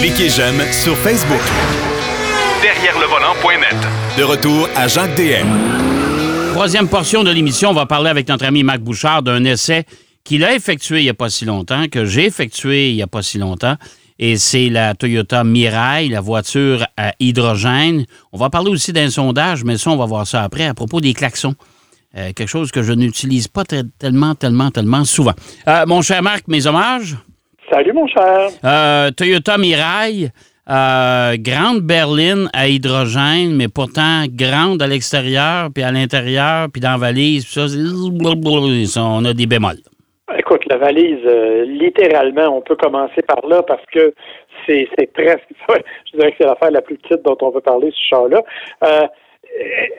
Cliquez j'aime sur Facebook. Derrière le volant.net. De retour à Jacques DM. Troisième portion de l'émission, on va parler avec notre ami Marc Bouchard d'un essai qu'il a effectué il n'y a pas si longtemps, que j'ai effectué il n'y a pas si longtemps. Et c'est la Toyota Mirai, la voiture à hydrogène. On va parler aussi d'un sondage, mais ça, on va voir ça après, à propos des klaxons. Euh, quelque chose que je n'utilise pas tellement, tellement, tellement souvent. Euh, mon cher Marc, mes hommages? Salut, mon cher. Euh, Toyota Mirai, euh, grande berline à hydrogène, mais pourtant grande à l'extérieur, puis à l'intérieur, puis dans la valise, puis ça, on a des bémols. Écoute, la valise, euh, littéralement, on peut commencer par là parce que c'est presque, je dirais que c'est l'affaire la plus petite dont on veut parler, ce char-là. Euh,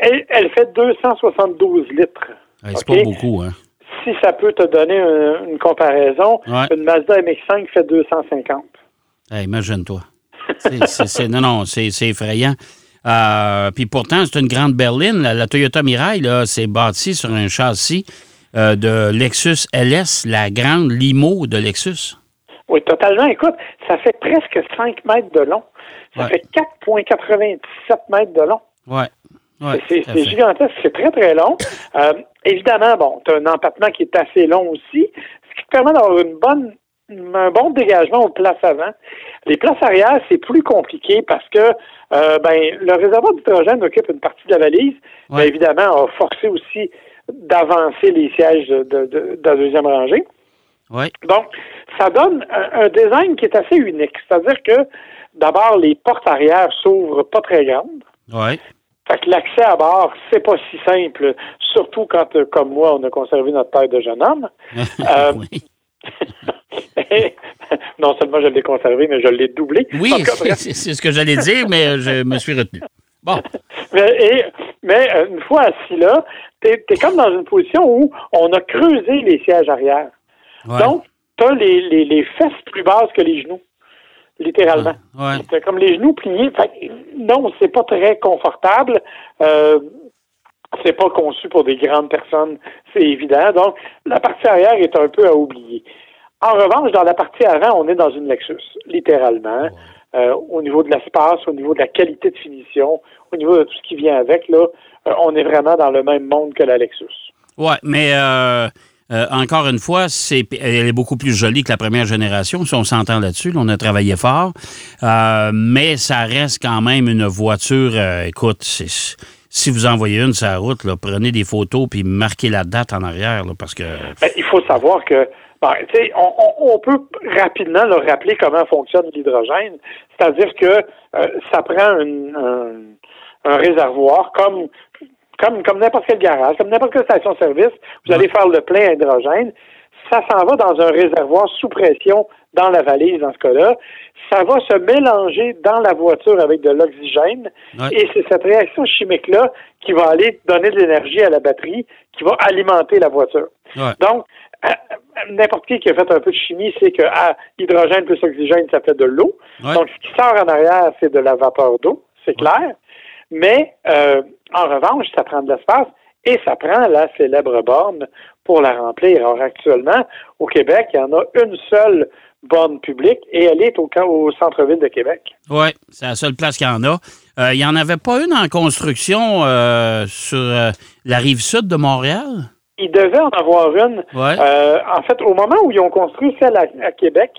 elle, elle fait 272 litres. Ouais, c'est pas beaucoup, hein? Si ça peut te donner un- une comparaison, Ouais. une Mazda MX-5 fait 250. Hey, Imagine-toi. Non, non, c'est effrayant. Euh, puis pourtant, c'est une grande berline. La, la Toyota Mirai, c'est bâti sur un châssis euh, de Lexus LS, la grande limo de Lexus. Oui, totalement. Écoute, ça fait presque 5 mètres de long. Ça Ouais. fait 4,97 mètres de long. Ouais. Ouais, C'est gigantesque, c'est très, très long. Euh, évidemment, bon, tu as un empattement qui est assez long aussi, ce qui te permet d'avoir une bonne un bon dégagement aux places avant. Les places arrière, c'est plus compliqué parce que euh, ben, le réservoir d'hydrogène occupe une partie de la valise, mais évidemment, a forcé aussi d'avancer les sièges de, de- de- de la deuxième rangée. Ouais. Donc, ça donne un, un design qui est assez unique. C'est-à-dire que, d'abord, les portes arrière s'ouvrent pas très grandes. Ouais. Fait que l'accès à bord, c'est pas si simple, surtout quand, euh, comme moi, on a conservé notre taille de jeune homme. Euh, oui. non seulement je l'ai conservé, mais je l'ai doublé. Oui, c'est ce que j'allais dire, mais je me suis retenu. Bon, mais, et- mais, euh, une fois assis là, t'es es comme dans une position où on a creusé les sièges arrière. ouais. Donc, t'as les, les, les fesses plus basses que les genoux, littéralement. Ouais. T'as comme les genoux pliés. Fait non, c'est pas très confortable. Euh, c'est pas conçu pour des grandes personnes, c'est évident. Donc, la partie arrière est un peu à oublier. En revanche, dans la partie avant, on est dans une Lexus, littéralement. Euh, au niveau de l'espace, au niveau de la qualité de finition, au niveau de tout ce qui vient avec, là, euh, on est vraiment dans le même monde que la Lexus. Ouais, mais euh, encore une fois, c'est, elle est beaucoup plus jolie que la première génération. Si on s'entend là-dessus, là, on a travaillé fort. Euh, mais ça reste quand même une voiture. euh, écoute, c'est- si vous envoyez une sur la route, là, prenez des photos puis marquez la date en arrière, là, parce que. Ben, il faut savoir que sais, on, on- on peut rapidement leur rappeler comment fonctionne l'hydrogène. C'est-à-dire que euh, ça prend une- un, un réservoir comme comme comme n'importe quel garage, comme n'importe quelle station-service. Vous allez faire le plein à hydrogène. Ça s'en va dans un réservoir sous pression dans la valise, dans ce cas-là. Ça va se mélanger dans la voiture avec de l'oxygène. Ouais. Et c'est cette réaction chimique-là qui va aller donner de l'énergie à la batterie, qui va alimenter la voiture. Ouais. Donc, euh, n'importe qui qui a fait un peu de chimie sait que ah, hydrogène plus oxygène, ça fait de l'eau. Ouais. Donc, ce qui sort en arrière, c'est de la vapeur d'eau, c'est clair. Mais, euh, en revanche, ça prend de l'espace et ça prend la célèbre borne pour la remplir. Alors, actuellement, au Québec, il y en a une seule borne publique et elle est au, au centre-ville de Québec. Oui, c'est la seule place qu'il y en a. Euh, il n'y en avait pas une en construction euh, sur euh, la rive sud de Montréal? Il devait en avoir une. Ouais. En fait, au moment où ils ont construit celle à, à Québec,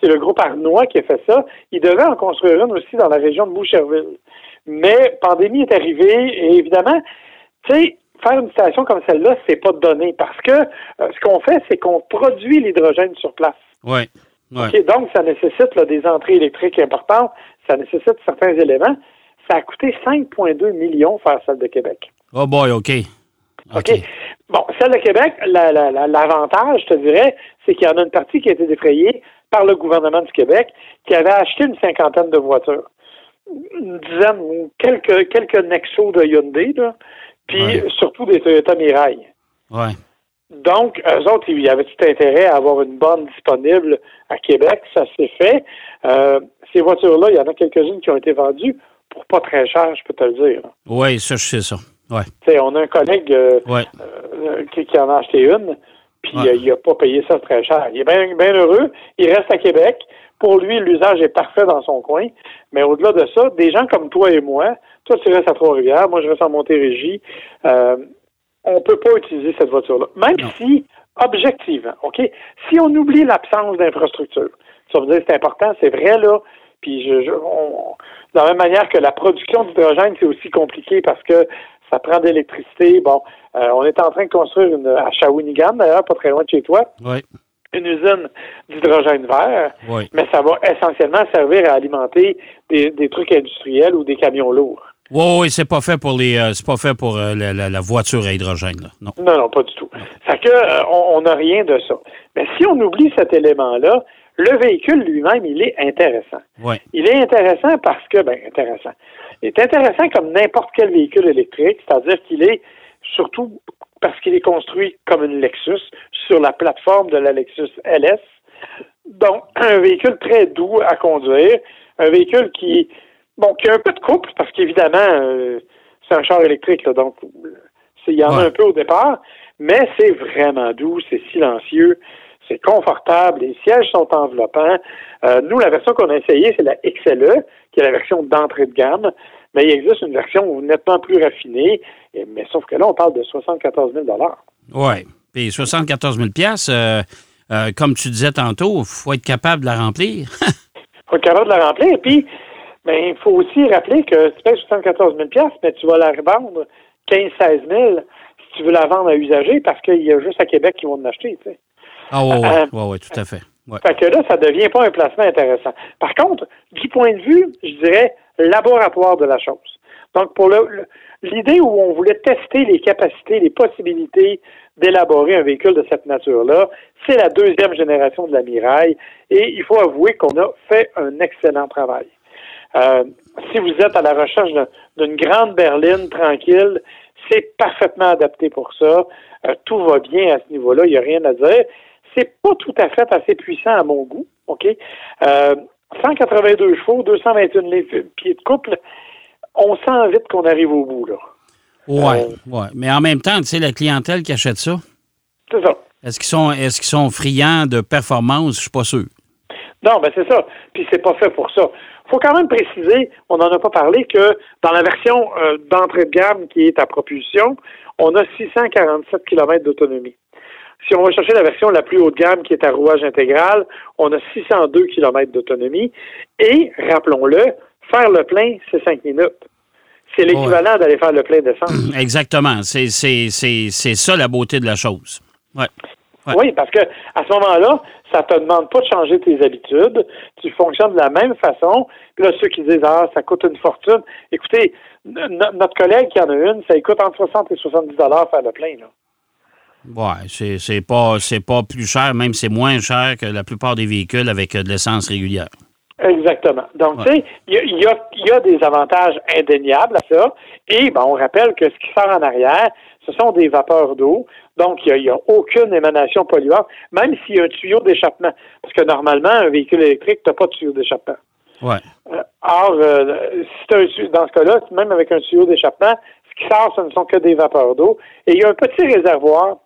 c'est le groupe Arnois qui a fait ça. Ils devaient en construire une aussi dans la région de Boucherville. Mais pandémie est arrivée et évidemment, tu sais, faire une station comme celle-là, c'est pas donné parce que euh, ce qu'on fait, c'est qu'on produit l'hydrogène sur place. Oui. Ouais. Donc, ça nécessite là, des entrées électriques importantes, ça nécessite certains éléments. Ça a coûté 5,2 millions faire celle de Québec. Oh boy, OK. OK. Bon, celle de Québec, la- la- la- l'avantage, je te dirais, c'est qu'il y en a une partie qui a été défrayée par le gouvernement du Québec, qui avait acheté une cinquantaine de voitures. Une dizaine ou quelques, quelques Nexo de Hyundai, là, puis Ouais. surtout des Toyota Mirai. Ouais. Donc, eux autres, il y avait tout intérêt à avoir une borne disponible à Québec. Ça s'est fait. Euh, ces voitures-là, il y en a quelques-unes qui ont été vendues pour pas très cher, je peux te le dire. Oui, ça, je sais ça. Ouais. On a un collègue euh, Ouais. euh, qui, qui en a acheté une, puis Ouais. il n'a pas payé ça très cher. Il est bien bien heureux. Il reste à Québec pour lui, l'usage est parfait dans son coin. Mais au-delà de ça, des gens comme toi et moi, toi, tu restes à Trois-Rivières, moi, je reste en Montérégie, euh, on peut pas utiliser cette voiture-là. Même si, objectivement, OK, si on oublie l'absence d'infrastructure, ça veut dire que c'est important, c'est vrai, là, puis je, je on, de la même manière que la production d'hydrogène, c'est aussi compliqué parce que ça prend de l'électricité. Bon, euh, on est en train de construire une à Shawinigan, d'ailleurs, pas très loin de chez toi. Oui. Une usine d'hydrogène vert, Oui. mais ça va essentiellement servir à alimenter des, des trucs industriels ou des camions lourds. Oui, oui, c'est pas fait pour les. euh, c'est pas fait pour euh, la, voiture à hydrogène, là. Non. Non, non, pas du tout. Fait que euh, on n'a rien de ça. Mais si on oublie cet élément-là, le véhicule lui-même, il est intéressant. Oui. Il est intéressant parce que, ben, intéressant. Il est intéressant comme n'importe quel véhicule électrique, c'est-à-dire qu'il est surtout parce qu'il est construit comme une Lexus sur la plateforme de la Lexus LS. Donc, un véhicule très doux à conduire, un véhicule qui, bon, qui a un peu de couple parce qu'évidemment, euh, c'est un char électrique, là, donc il y en a Ouais. un peu au départ, mais c'est vraiment doux, c'est silencieux, c'est confortable, les sièges sont enveloppants. Euh, nous, la version qu'on a essayée, c'est la XLE, qui est la version d'entrée de gamme, mais il existe une version nettement plus raffinée, et- mais sauf que là, on parle de 74 000 Oui. Puis 74 000 euh, euh, comme tu disais tantôt, il faut être capable de la remplir. faut être capable de la remplir. Et puis, ben, il faut aussi rappeler que tu payes 74 000 mais tu vas la revendre 15-16 000 si tu veux la vendre à usager parce qu'il y a juste à Québec qui vont l'acheter. Tu sais. Ah oui, oui, Euh, oui, oui, tout à fait. Ouais. Fait que là, ça devient pas un placement intéressant. Par contre, du point de vue, je dirais, laboratoire de la chose. Donc, pour l'idée où on voulait tester les capacités, les possibilités d'élaborer un véhicule de cette nature-là, c'est la deuxième génération de la. Et il faut avouer qu'on a fait un excellent travail. Euh, si vous êtes à la recherche d'un- d'une grande berline tranquille, c'est parfaitement adapté pour ça. Euh, tout va bien à ce niveau-là, il n'y a rien à dire. C'est pas tout à fait assez puissant à mon goût, OK? Euh, 182 chevaux, 221 livres- pieds de couple, on sent vite qu'on arrive au bout, là. Ouais, Euh, ouais. Mais en même temps, tu sais, la clientèle qui achète ça, C'est ça. est-ce qu'ils sont, sont friands de performance? Je suis pas sûr. Non, ben c'est ça. Puis c'est pas fait pour ça. faut quand même préciser, on n'en a pas parlé, que dans la version euh, d'entrée de gamme qui est à propulsion, on a 647 km d'autonomie. Si on va chercher la version la plus haut de gamme qui est à rouage intégral, on a 602 km d'autonomie. Et, rappelons-le, faire le plein, c'est 5 minutes. C'est l'équivalent d'aller faire le plein d'essence. Exactement. C'est, ça la beauté de la chose. Ouais. Ouais. Oui, parce que à ce moment-là, ça te demande pas de changer tes habitudes. Tu fonctionnes de la même façon. Puis là, ceux qui disent Ah, ça coûte une fortune. Écoutez, notre collègue qui en a une, ça lui coûte entre 60 et 70 dollars faire le plein. Là. Ouais, c'est, c'est pas, c'est pas plus cher, même c'est moins cher que la plupart des véhicules avec euh, de l'essence régulière. Exactement. Donc, Ouais. tu sais, il y y, a, il y a des avantages indéniables à ça. Et ben, on rappelle que ce qui sort en arrière, ce sont des vapeurs d'eau. Donc, il n'y a, aucune émanation polluante, même s'il y a un tuyau d'échappement. Parce que normalement, un véhicule électrique, tu n'as pas de tuyau d'échappement. Ouais. Euh, Or, euh, si un tu- dans ce cas-là, même avec un tuyau d'échappement, ce qui sort, ce ne sont que des vapeurs d'eau. Et il y a un petit réservoir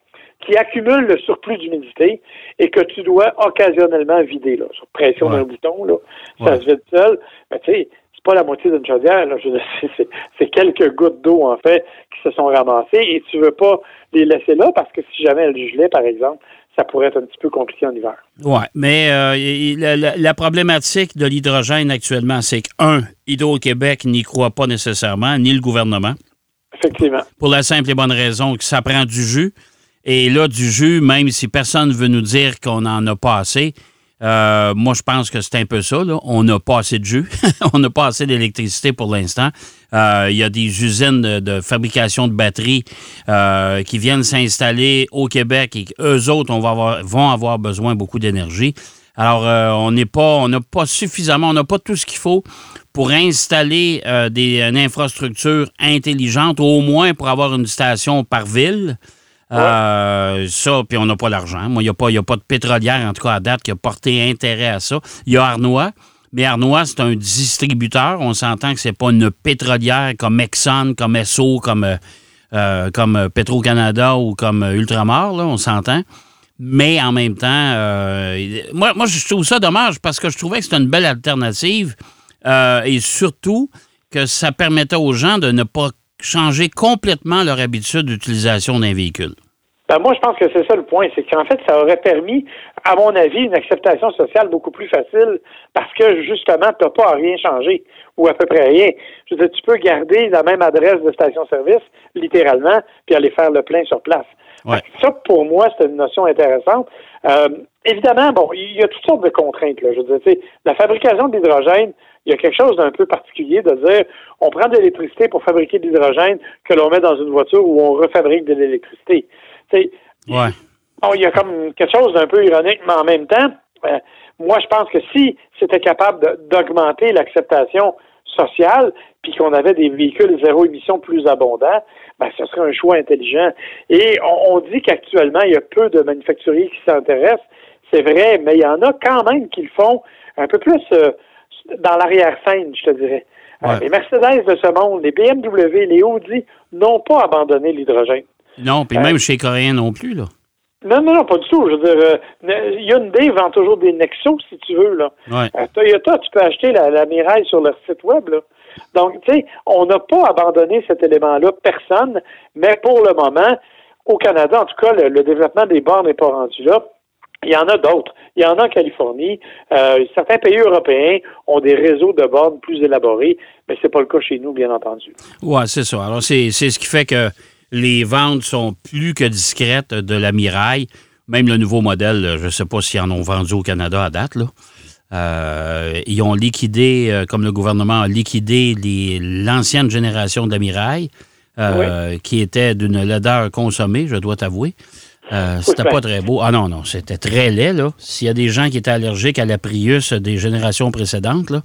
qui accumule le surplus d'humidité et que tu dois occasionnellement vider, là, sur pression Ouais. d'un bouton, là. Ça Ouais. se vide seul. Mais tu sais, c'est pas la moitié d'une chaudière, là. C'est- quelques gouttes d'eau, en fait, qui se sont ramassées et tu veux pas les laisser là parce que si jamais elles gelaient, par exemple, ça pourrait être un petit peu compliqué en hiver. Oui, mais euh, la- la problématique de l'hydrogène actuellement, c'est que, un, Hydro-Québec n'y croit pas nécessairement, ni le gouvernement, Effectivement. pour la simple et bonne raison que ça prend du jus. Et là, du jus, même si personne ne veut nous dire qu'on n'en a pas assez, euh, moi, je pense que c'est un peu ça. On n'a pas assez de jus. on n'a pas assez d'électricité pour l'instant. Euh, Il y a des usines de, fabrication de batteries euh, qui viennent s'installer au Québec et eux autres on va avoir, vont avoir besoin beaucoup d'énergie. Alors, on n'est pas, on n'a pas suffisamment, on n'a pas tout ce qu'il faut pour installer des, une infrastructure intelligente, au moins pour avoir une station par ville. Euh, ça, puis on n'a pas l'argent. Moi, il n'y a, pas- a pas de pétrolière, en tout cas à date, qui a porté intérêt à ça. Il y a Arnois, mais Arnois, c'est un distributeur. On s'entend que c'est pas une pétrolière comme Exxon, comme Esso, comme, euh, euh, comme Petro-Canada ou comme Ultramar, là, on s'entend. mais en même temps, euh, moi, moi, je trouve ça dommage parce que je trouvais que c'était une belle alternative et surtout que ça permettait aux gens de ne pas changer complètement leur habitude d'utilisation d'un véhicule? Ben moi, je pense que c'est ça le point. C'est qu'en fait, ça aurait permis, à mon avis, une acceptation sociale beaucoup plus facile parce que, justement, tu n'as pas à rien changer ou à peu près rien. Je veux dire, tu peux garder la même adresse de station-service, littéralement, puis aller faire le plein sur place. Ça, pour moi, c'est une notion intéressante. Euh, évidemment, bon, il y a toutes sortes de contraintes. Là. Je veux dire, la fabrication d'hydrogène, il y a quelque chose d'un peu particulier de dire on prend de l'électricité pour fabriquer de l'hydrogène que l'on met dans une voiture où on refabrique de l'électricité. Ouais. Bon, il y a comme quelque chose d'un peu ironique, mais en même temps, euh, moi, je pense que si c'était capable d'augmenter l'acceptation sociale, puis qu'on avait des véhicules zéro émission plus abondants, ben, ce serait un choix intelligent. Et on, dit qu'actuellement, il y a peu de manufacturiers qui s'intéressent. C'est vrai, mais il y en a quand même qui le font un peu plus euh, dans l'arrière-scène, je te dirais. Euh, les Mercedes de ce monde, les BMW, les Audi n'ont pas abandonné l'hydrogène. Non, puis même chez les Coréens non plus, là. Non, non, non, pas du tout. Je veux dire, euh, Hyundai vend toujours des Nexos, si tu veux. Là. Euh, Toyota, tu peux acheter la, la Mirai sur leur site web. Là. Donc, tu sais, on n'a pas abandonné cet élément-là, personne, mais pour le moment, au Canada, en tout cas, le, développement des bornes n'est pas rendu là. Il y en a d'autres. Il y en a en Californie. Euh, certains pays européens ont des réseaux de bornes plus élaborés, mais c'est pas le cas chez nous, bien entendu. Oui, c'est ça. Alors, c'est ce qui fait que les ventes sont plus que discrètes de la Miraille. Même le nouveau modèle, je ne sais pas s'ils en ont vendu au Canada à date. Là. Euh, ils ont liquidé, euh, comme le gouvernement a liquidé l'ancienne génération de la Miraille, euh, qui était d'une laideur consommée, je dois t'avouer. C'était pas très beau. Ah non, non, c'était très laid, là. S'il y a des gens qui étaient allergiques à la Prius des générations précédentes, là,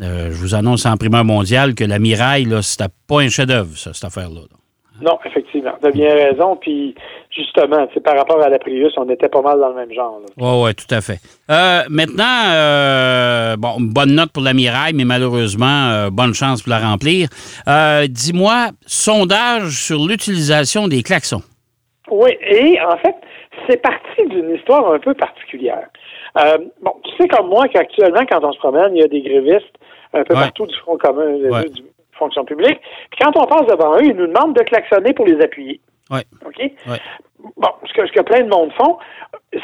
je vous annonce en primeur mondiale que la Miraille, là, c'était pas un chef-d'œuvre, cette affaire-là. là non, effectivement. Tu as bien raison. Puis, justement, par rapport à la Prius, on était pas mal dans le même genre. Oui, oui, tout à fait. Euh, maintenant, euh, bon, bonne note pour l'amiral, mais malheureusement, euh, bonne chance pour la remplir. Dis-moi, sondage sur l'utilisation des klaxons. Oui, et en fait, c'est parti d'une histoire un peu particulière. bon, tu sais comme moi qu'actuellement, quand on se promène, il y a des grévistes un peu partout du Front commun, du, fonction publique. Puis quand on passe devant eux, ils nous demandent de klaxonner pour les appuyer. Oui. OK? Bon, ce que, ce que plein de monde font,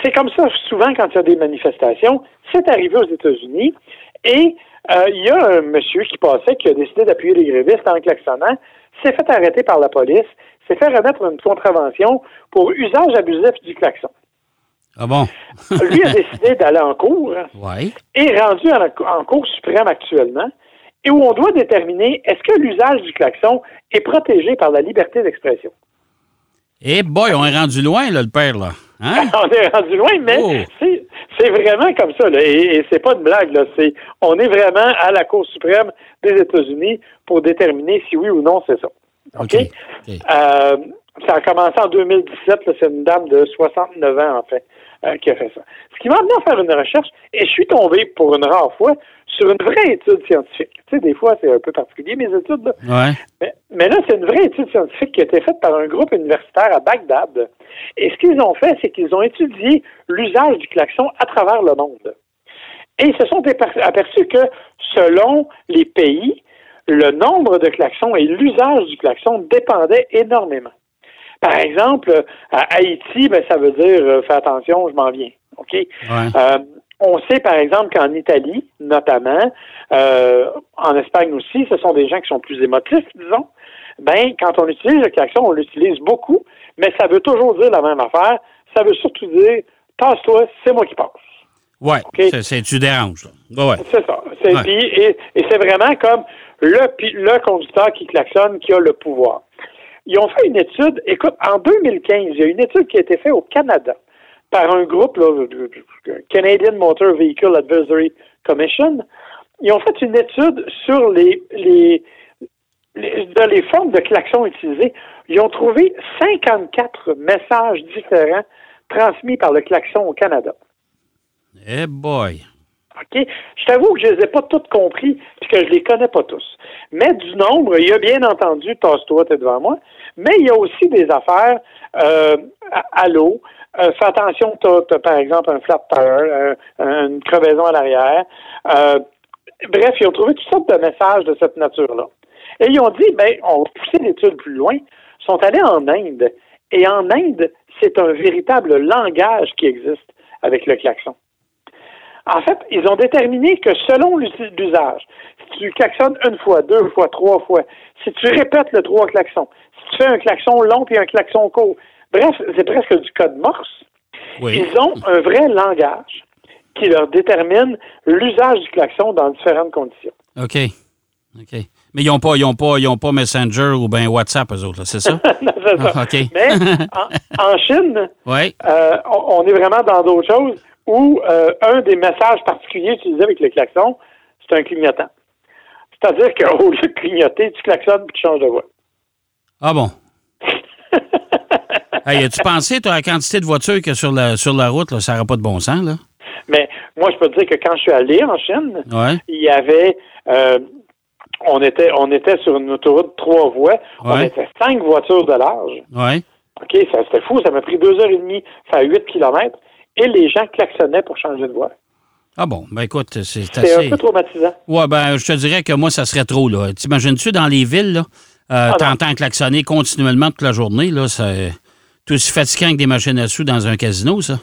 c'est comme ça souvent quand il y a des manifestations. C'est arrivé aux États-Unis et euh, il y a un monsieur qui passait qui a décidé d'appuyer les grévistes en klaxonnant, s'est fait arrêter par la police, s'est fait remettre une contravention pour usage abusif du klaxon. Ah bon? Lui a décidé d'aller en cours ouais. et rendu en, en cours suprême actuellement et où on doit déterminer est-ce que l'usage du klaxon est protégé par la liberté d'expression. Eh boy, on est rendu loin, là, le père, là. Hein? on est rendu loin, mais oh. c'est vraiment comme ça, là, et, c'est pas une blague, là. on est vraiment à la Cour suprême des États-Unis pour déterminer si oui ou non c'est ça. OK? Euh, ça a commencé en 2017, c'est une dame de 69 ans, en fait, euh, qui a fait ça. Ce qui m'a amené à faire une recherche, et je suis tombé pour une rare fois sur une vraie étude scientifique. Tu sais, des fois, c'est un peu particulier, mes études. Là. Mais, là, c'est une vraie étude scientifique qui a été faite par un groupe universitaire à Bagdad. Et ce qu'ils ont fait, c'est qu'ils ont étudié l'usage du klaxon à travers le monde. Et ils se sont aperçus que, selon les pays, le nombre de klaxons et l'usage du klaxon dépendaient énormément. Par exemple, à Haïti, ben, ça veut dire euh, fais attention, je m'en viens. OK? Euh, on sait, par exemple, qu'en Italie, notamment, euh, en Espagne aussi, ce sont des gens qui sont plus émotifs, disons. Ben, quand on utilise le klaxon, on l'utilise beaucoup, mais ça veut toujours dire la même affaire. Ça veut surtout dire passe-toi, c'est moi qui passe. Oui, c'est tu déranges. Ouais. C'est ça. Et, c'est vraiment comme le, le conducteur qui klaxonne qui a le pouvoir. Ils ont fait une étude, écoute, en 2015, il y a une étude qui a été faite au Canada par un groupe, là, Canadian Motor Vehicle Advisory Commission. Ils ont fait une étude sur les, les, les, formes de klaxons utilisés. Ils ont trouvé 54 messages différents transmis par le klaxon au Canada. Eh boy! OK? Je t'avoue que je ne les ai pas toutes compris puisque je ne les connais pas tous. Mais du nombre, il y a bien entendu, tasse-toi, t'es devant moi, mais il y a aussi des affaires, euh, allô, euh, fais attention, tu as, par exemple un flat tire, un- une crevaison à l'arrière. Euh, bref, ils ont trouvé toutes sortes de messages de cette nature-là. Et ils ont dit, ben, on va pousser l'étude plus loin. Sont allés en Inde. Et en Inde, c'est un véritable langage qui existe avec le klaxon. En fait, ils ont déterminé que selon l'us- l'usage, si tu klaxonnes une fois, deux fois, trois fois, si tu répètes le trois klaxons, si tu fais un klaxon long puis un klaxon court, bref, c'est presque du code morse. Oui. Ils ont un vrai langage qui leur détermine l'usage du klaxon dans différentes conditions. OK. OK. Mais ils n'ont pas, ils ont pas, ils ont pas Messenger ou bien WhatsApp, eux autres, c'est ça? C'est ça. Ah, OK. Mais en, en Chine, euh, on, on est vraiment dans d'autres choses où euh, un des messages particuliers utilisés avec le klaxon, c'est un clignotant. C'est-à-dire qu'au lieu de clignoter, tu klaxonnes et tu changes de voix. Ah bon? hey, as-tu pensé, toi, à la quantité de voitures que sur la, sur la route, là, ça n'aurait pas de bon sens, là? Mais moi, je peux te dire que quand je suis allé en Chine, Ouais. il y avait euh, on était on était sur une autoroute de trois voies, on était cinq voitures de large. Ouais. OK, ça c'était fou, ça m'a pris deux heures et demie, ça fait huit kilomètres, et les gens klaxonnaient pour changer de voie. Ah bon, ben écoute, c'est C'est assez... un peu traumatisant. Ouais, ben, je te dirais que moi, ça serait trop, là. T'imagines-tu dans les villes, là, euh, non. t'entends klaxonner continuellement toute la journée, là, c'est tout aussi fatigant que des machines à sous dans un casino, ça?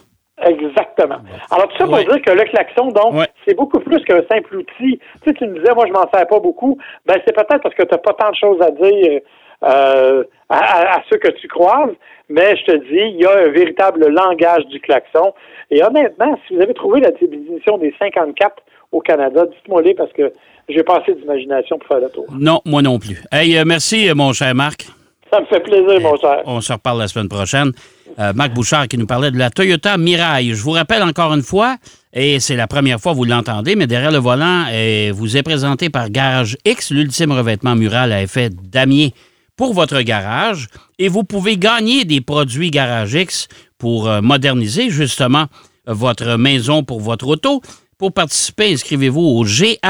Exactement. Alors, tout ça pour dire que le klaxon, donc, c'est beaucoup plus qu'un simple outil. Tu sais, tu me disais, moi, je m'en sers pas beaucoup. Ben, c'est peut-être parce que tu n'as pas tant de choses à dire euh, à, ceux que tu croises, mais je te dis, il y a un véritable langage du klaxon. Et honnêtement, si vous avez trouvé la définition des 54 au Canada, dites-moi-les parce que j'ai pas assez d'imagination pour faire le tour. Non, moi non plus. Hey, euh, merci, euh, mon cher Marc. Ça me fait plaisir, mon cher. On se reparle la semaine prochaine. Euh, Marc Bouchard qui nous parlait de la Toyota Mirai. Je vous rappelle encore une fois, et c'est la première fois que vous l'entendez, mais derrière le volant, euh, vous est présenté par Garage X, l'ultime revêtement mural à effet damier pour votre garage. Et vous pouvez gagner des produits Garage X pour euh, moderniser justement votre maison pour votre auto. Pour participer, inscrivez-vous au grgx.com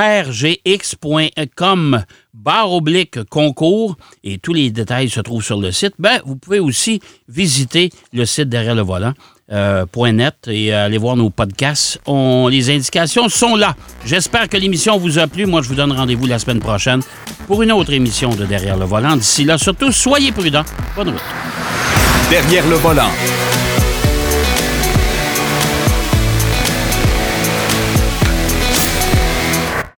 barre oblique concours et tous les détails se trouvent sur le site. Ben, vous pouvez aussi visiter le site derrière le volant. euh, .net et aller voir nos podcasts. On, les indications sont là. J'espère que l'émission vous a plu. Moi, je vous donne rendez-vous la semaine prochaine pour une autre émission de Derrière le volant. D'ici là, surtout, soyez prudents. Bonne route. Derrière le volant.